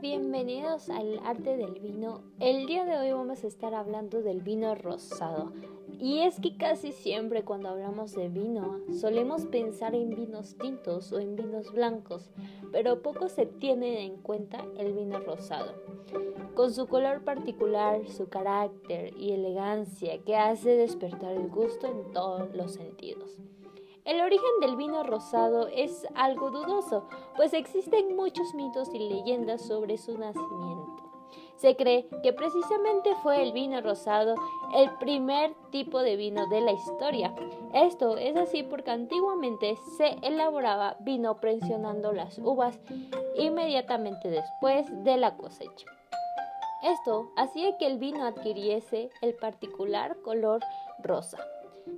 bienvenidos al arte del vino. El día de hoy vamos a estar hablando del vino rosado. Y es que casi siempre cuando hablamos de vino solemos pensar en vinos tintos o en vinos blancos, pero poco se tiene en cuenta el vino rosado. Con su color particular, su carácter y elegancia que hace despertar el gusto en todos los sentidos. El origen del vino rosado es algo dudoso, pues existen muchos mitos y leyendas sobre su nacimiento. Se cree que precisamente fue el vino rosado el primer tipo de vino de la historia. Esto es así porque antiguamente se elaboraba vino presionando las uvas inmediatamente después de la cosecha. Esto hacía que el vino adquiriese el particular color rosa.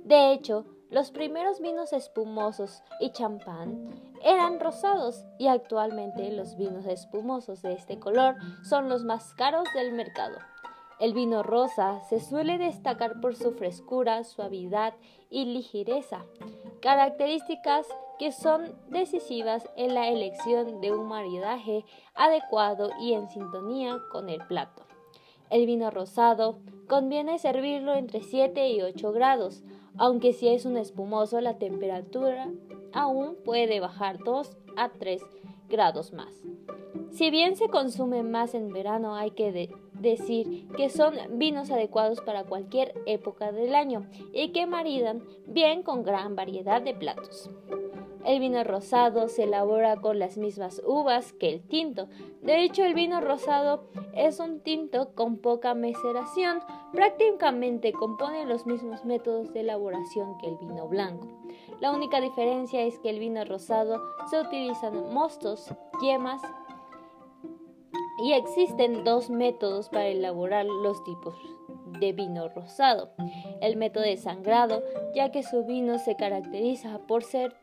De hecho, los primeros vinos espumosos y champán eran rosados y actualmente los vinos espumosos de este color son los más caros del mercado. El vino rosa se suele destacar por su frescura, suavidad y ligereza, características que son decisivas en la elección de un maridaje adecuado y en sintonía con el plato. El vino rosado conviene servirlo entre 7 y 8 grados, aunque si es un espumoso la temperatura aún puede bajar 2 a 3 grados más. Si bien se consume más en verano, hay que decir que son vinos adecuados para cualquier época del año y que maridan bien con gran variedad de platos. El vino rosado se elabora con las mismas uvas que el tinto. De hecho, el vino rosado es un tinto con poca maceración. Prácticamente compone los mismos métodos de elaboración que el vino blanco. La única diferencia es que el vino rosado se utilizan mostos, yemas y existen dos métodos para elaborar los tipos de vino rosado. El método de sangrado, ya que su vino se caracteriza por ser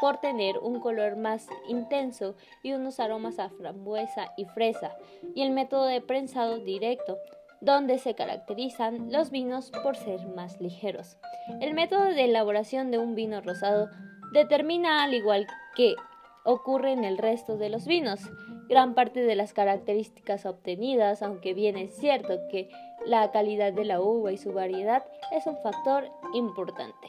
por tener un color más intenso y unos aromas a frambuesa y fresa, y el método de prensado directo, donde se caracterizan los vinos por ser más ligeros. El método de elaboración de un vino rosado determina, al igual que ocurre en el resto de los vinos, gran parte de las características obtenidas, aunque bien es cierto que la calidad de la uva y su variedad es un factor importante.